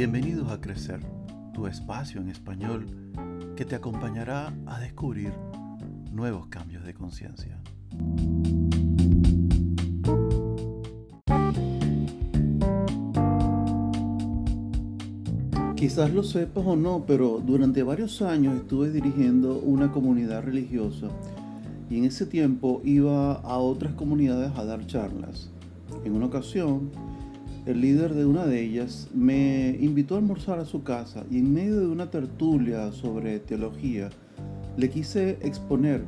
Bienvenidos a Crecer, tu espacio en español que te acompañará a descubrir nuevos cambios de conciencia. Quizás lo sepas o no, pero durante varios años estuve dirigiendo una comunidad religiosa y en ese tiempo iba a otras comunidades a dar charlas. En una ocasión, el líder de una de ellas me invitó a almorzar a su casa y en medio de una tertulia sobre teología le quise exponer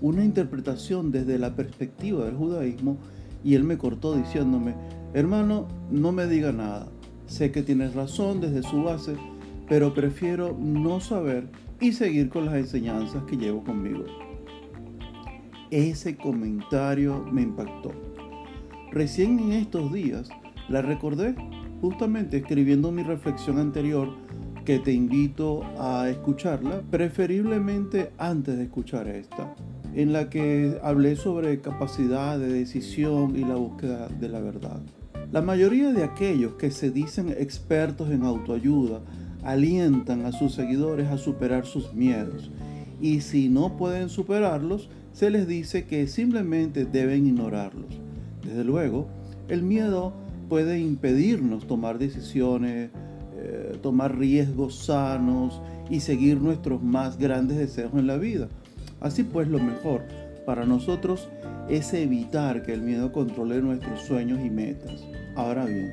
una interpretación desde la perspectiva del judaísmo y él me cortó diciéndome, hermano, no me diga nada, sé que tienes razón desde su base, pero prefiero no saber y seguir con las enseñanzas que llevo conmigo. Ese comentario me impactó. Recién en estos días la recordé justamente escribiendo mi reflexión anterior que te invito a escucharla, preferiblemente antes de escuchar esta, en la que hablé sobre capacidad de decisión y la búsqueda de la verdad. La mayoría de aquellos que se dicen expertos en autoayuda alientan a sus seguidores a superar sus miedos y si no pueden superarlos, se les dice que simplemente deben ignorarlos. Desde luego, el miedo puede impedirnos tomar decisiones, eh, tomar riesgos sanos y seguir nuestros más grandes deseos en la vida. Así pues, lo mejor para nosotros es evitar que el miedo controle nuestros sueños y metas. Ahora bien,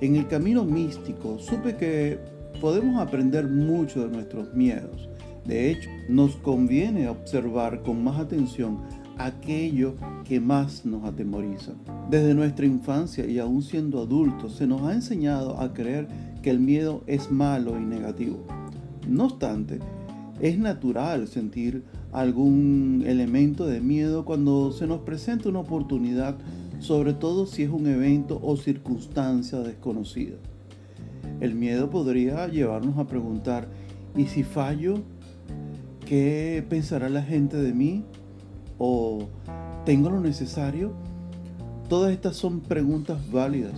en el camino místico supe que podemos aprender mucho de nuestros miedos. De hecho, nos conviene observar con más atención aquello que más nos atemoriza. Desde nuestra infancia y aún siendo adultos se nos ha enseñado a creer que el miedo es malo y negativo. No obstante, es natural sentir algún elemento de miedo cuando se nos presenta una oportunidad, sobre todo si es un evento o circunstancia desconocida. El miedo podría llevarnos a preguntar, ¿y si fallo? ¿Qué pensará la gente de mí? O tengo lo necesario? Todas estas son preguntas válidas,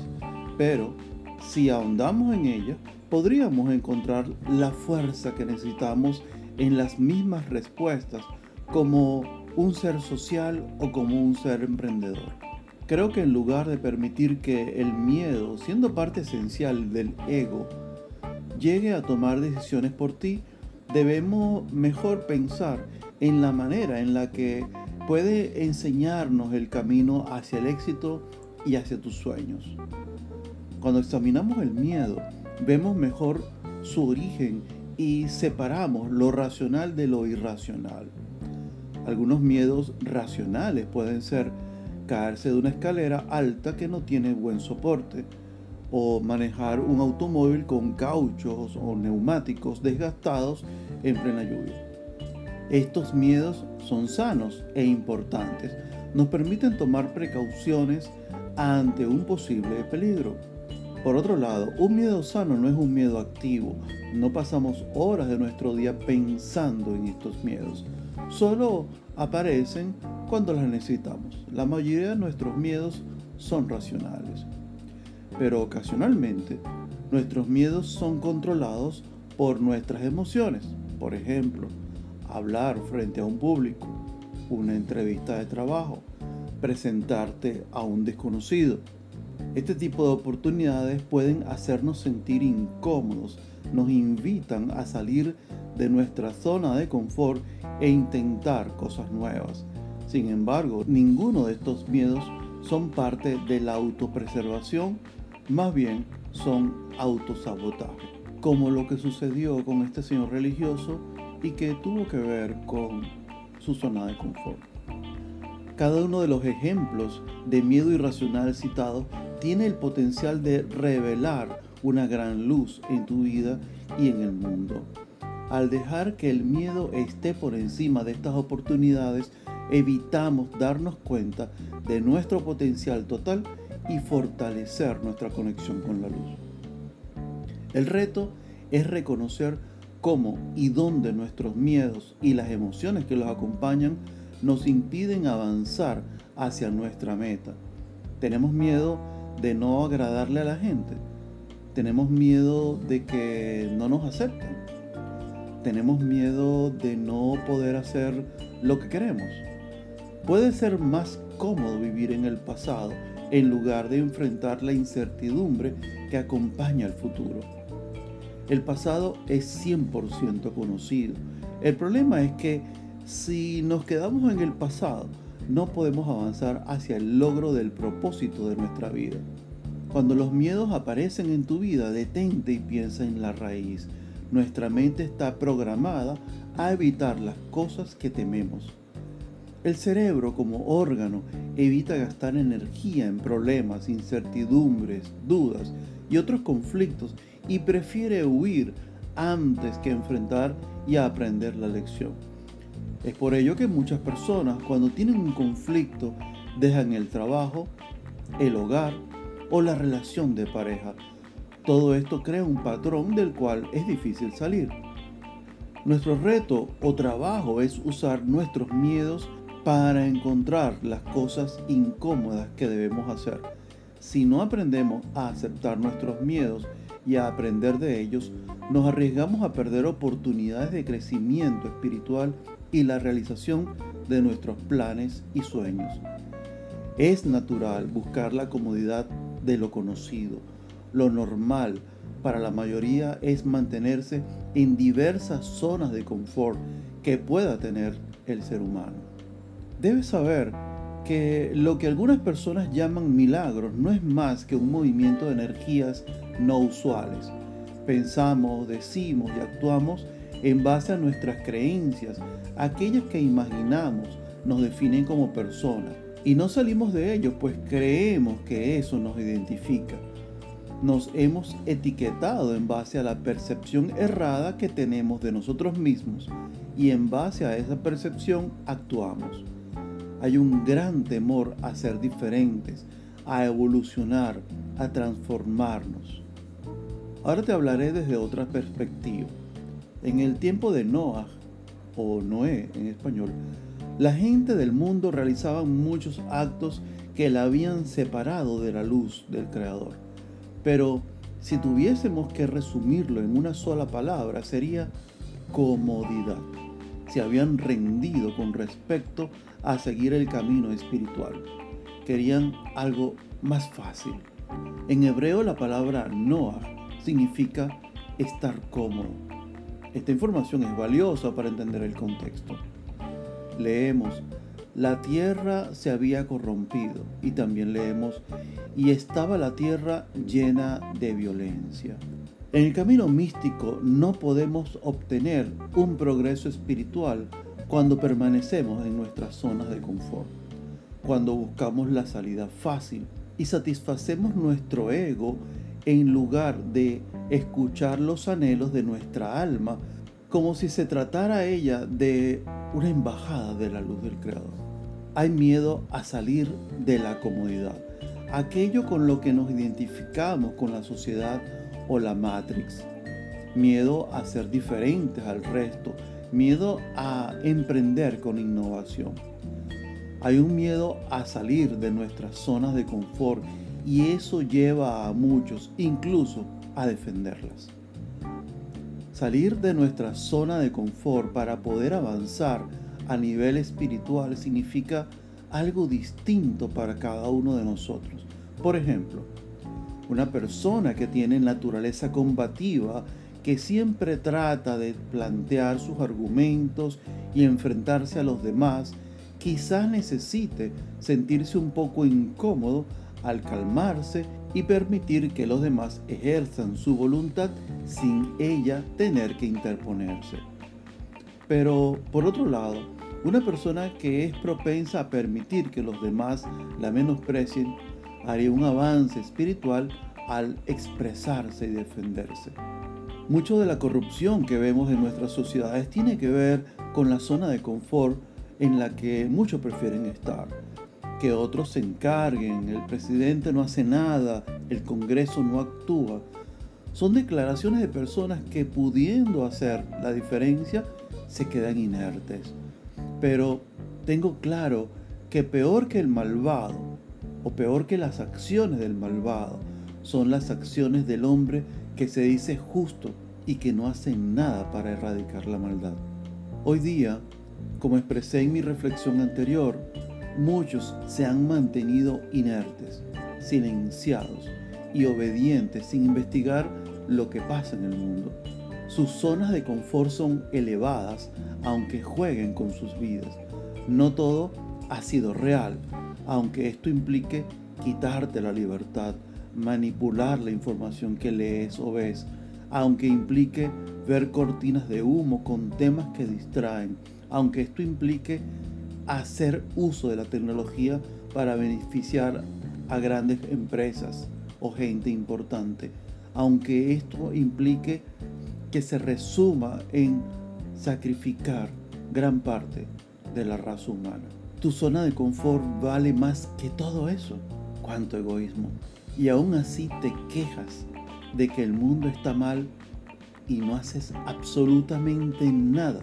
pero si ahondamos en ellas, podríamos encontrar la fuerza que necesitamos en las mismas respuestas como un ser social o como un ser emprendedor. Creo que en lugar de permitir que el miedo, siendo parte esencial del ego, llegue a tomar decisiones por ti, debemos mejor pensar en la manera en la que puede enseñarnos el camino hacia el éxito y hacia tus sueños. Cuando examinamos el miedo, vemos mejor su origen y separamos lo racional de lo irracional. Algunos miedos racionales pueden ser caerse de una escalera alta que no tiene buen soporte, o manejar un automóvil con cauchos o neumáticos desgastados en plena lluvia. Estos miedos son sanos e importantes. Nos permiten tomar precauciones ante un posible peligro. Por otro lado, un miedo sano no es un miedo activo. No pasamos horas de nuestro día pensando en estos miedos. Solo aparecen cuando las necesitamos. La mayoría de nuestros miedos son racionales. Pero ocasionalmente, nuestros miedos son controlados por nuestras emociones. Por ejemplo, hablar frente a un público, una entrevista de trabajo, presentarte a un desconocido. Este tipo de oportunidades pueden hacernos sentir incómodos, nos invitan a salir de nuestra zona de confort e intentar cosas nuevas. Sin embargo, ninguno de estos miedos son parte de la autopreservación, más bien son autosabotaje, como lo que sucedió con este señor religioso y que tuvo que ver con su zona de confort. Cada uno de los ejemplos de miedo irracional citados tiene el potencial de revelar una gran luz en tu vida y en el mundo. Al dejar que el miedo esté por encima de estas oportunidades, evitamos darnos cuenta de nuestro potencial total y fortalecer nuestra conexión con la luz. El reto es reconocer cómo y dónde nuestros miedos y las emociones que los acompañan nos impiden avanzar hacia nuestra meta. Tenemos miedo de no agradarle a la gente. Tenemos miedo de que no nos acepten. Tenemos miedo de no poder hacer lo que queremos. Puede ser más cómodo vivir en el pasado en lugar de enfrentar la incertidumbre que acompaña al futuro. El pasado es 100% conocido. El problema es que si nos quedamos en el pasado, no podemos avanzar hacia el logro del propósito de nuestra vida. Cuando los miedos aparecen en tu vida, detente y piensa en la raíz. Nuestra mente está programada a evitar las cosas que tememos. El cerebro como órgano evita gastar energía en problemas, incertidumbres, dudas y otros conflictos y prefiere huir antes que enfrentar y aprender la lección. Es por ello que muchas personas cuando tienen un conflicto dejan el trabajo, el hogar o la relación de pareja. Todo esto crea un patrón del cual es difícil salir. Nuestro reto o trabajo es usar nuestros miedos para encontrar las cosas incómodas que debemos hacer. Si no aprendemos a aceptar nuestros miedos y a aprender de ellos, nos arriesgamos a perder oportunidades de crecimiento espiritual y la realización de nuestros planes y sueños. Es natural buscar la comodidad de lo conocido. Lo normal para la mayoría es mantenerse en diversas zonas de confort que pueda tener el ser humano. Debes saber que lo que algunas personas llaman milagros no es más que un movimiento de energías no usuales. Pensamos, decimos y actuamos en base a nuestras creencias, aquellas que imaginamos nos definen como personas. Y no salimos de ello, pues creemos que eso nos identifica. Nos hemos etiquetado en base a la percepción errada que tenemos de nosotros mismos y en base a esa percepción actuamos. Hay un gran temor a ser diferentes, a evolucionar, a transformarnos. Ahora te hablaré desde otra perspectiva. En el tiempo de Noah, o Noé en español, la gente del mundo realizaba muchos actos que la habían separado de la luz del Creador. Pero si tuviésemos que resumirlo en una sola palabra, sería comodidad. Se habían rendido con respecto a seguir el camino espiritual. Querían algo más fácil. En hebreo la palabra Noah significa estar cómodo. Esta información es valiosa para entender el contexto. Leemos, la tierra se había corrompido y también leemos, y estaba la tierra llena de violencia. En el camino místico no podemos obtener un progreso espiritual cuando permanecemos en nuestras zonas de confort, cuando buscamos la salida fácil y satisfacemos nuestro ego en lugar de escuchar los anhelos de nuestra alma como si se tratara ella de una embajada de la luz del Creador. Hay miedo a salir de la comodidad, aquello con lo que nos identificamos con la sociedad o la Matrix. Miedo a ser diferentes al resto, miedo a emprender con innovación. Hay un miedo a salir de nuestras zonas de confort y eso lleva a muchos incluso a defenderlas. Salir de nuestra zona de confort para poder avanzar a nivel espiritual significa algo distinto para cada uno de nosotros. Por ejemplo, una persona que tiene naturaleza combativa, que siempre trata de plantear sus argumentos y enfrentarse a los demás, quizás necesite sentirse un poco incómodo al calmarse y permitir que los demás ejerzan su voluntad sin ella tener que interponerse. Pero, por otro lado, una persona que es propensa a permitir que los demás la menosprecien haría un avance espiritual al expresarse y defenderse. Mucho de la corrupción que vemos en nuestras sociedades tiene que ver con la zona de confort en la que muchos prefieren estar que otros se encarguen, el presidente no hace nada, el Congreso no actúa. Son declaraciones de personas que pudiendo hacer la diferencia se quedan inertes. Pero tengo claro que peor que el malvado, o peor que las acciones del malvado, son las acciones del hombre que se dice justo y que no hace nada para erradicar la maldad. Hoy día, como expresé en mi reflexión anterior, muchos se han mantenido inertes, silenciados y obedientes sin investigar lo que pasa en el mundo. Sus zonas de confort son elevadas aunque jueguen con sus vidas. No todo ha sido real, aunque esto implique quitarte la libertad, manipular la información que lees o ves, aunque implique ver cortinas de humo con temas que distraen, aunque esto implique hacer uso de la tecnología para beneficiar a grandes empresas o gente importante, aunque esto implique que se resuma en sacrificar gran parte de la raza humana. Tu zona de confort vale más que todo eso. Cuánto egoísmo. Y aún así te quejas de que el mundo está mal y no haces absolutamente nada.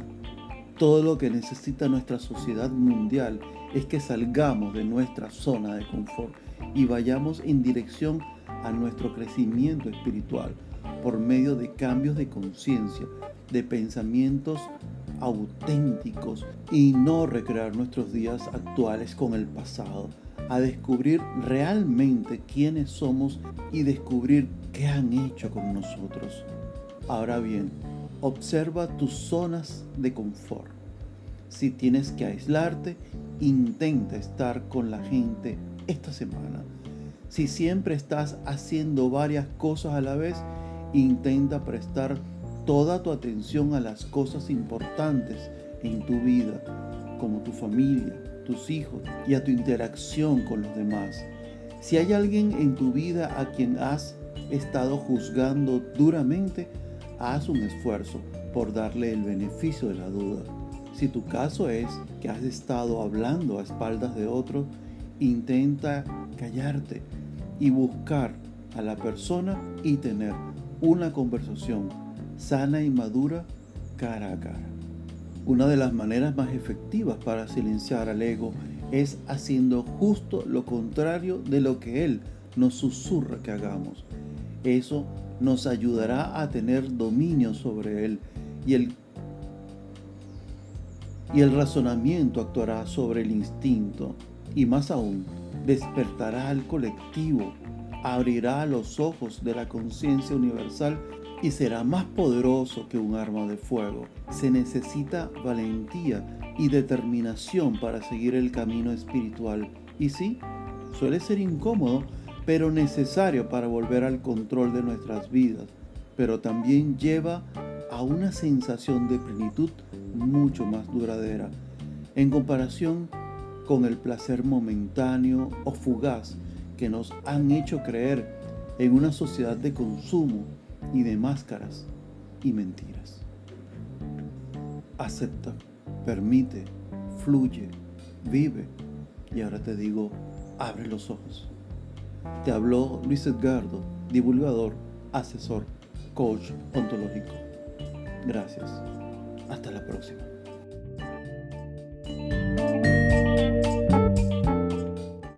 Todo lo que necesita nuestra sociedad mundial es que salgamos de nuestra zona de confort y vayamos en dirección a nuestro crecimiento espiritual por medio de cambios de conciencia, de pensamientos auténticos y no recrear nuestros días actuales con el pasado, a descubrir realmente quiénes somos y descubrir qué han hecho con nosotros. Ahora bien, observa tus zonas de confort. Si tienes que aislarte, intenta estar con la gente esta semana. Si siempre estás haciendo varias cosas a la vez, intenta prestar toda tu atención a las cosas importantes en tu vida, como tu familia, tus hijos y a tu interacción con los demás. Si hay alguien en tu vida a quien has estado juzgando duramente, haz un esfuerzo por darle el beneficio de la duda. Si tu caso es que has estado hablando a espaldas de otro, intenta callarte y buscar a la persona y tener una conversación sana y madura cara a cara. Una de las maneras más efectivas para silenciar al ego es haciendo justo lo contrario de lo que él nos susurra que hagamos. Eso nos ayudará a tener dominio sobre él y el, y el razonamiento actuará sobre el instinto y más aún despertará al colectivo, abrirá los ojos de la conciencia universal y será más poderoso que un arma de fuego. Se necesita valentía y determinación para seguir el camino espiritual. Y sí, suele ser incómodo, pero necesario para volver al control de nuestras vidas. Pero también lleva a una sensación de plenitud mucho más duradera, en comparación con el placer momentáneo o fugaz que nos han hecho creer en una sociedad de consumo y de máscaras y mentiras. Acepta, permite, fluye, vive y ahora te digo, abre los ojos. Te habló Luis Edgardo, divulgador, asesor, coach ontológico. Gracias. Hasta la próxima.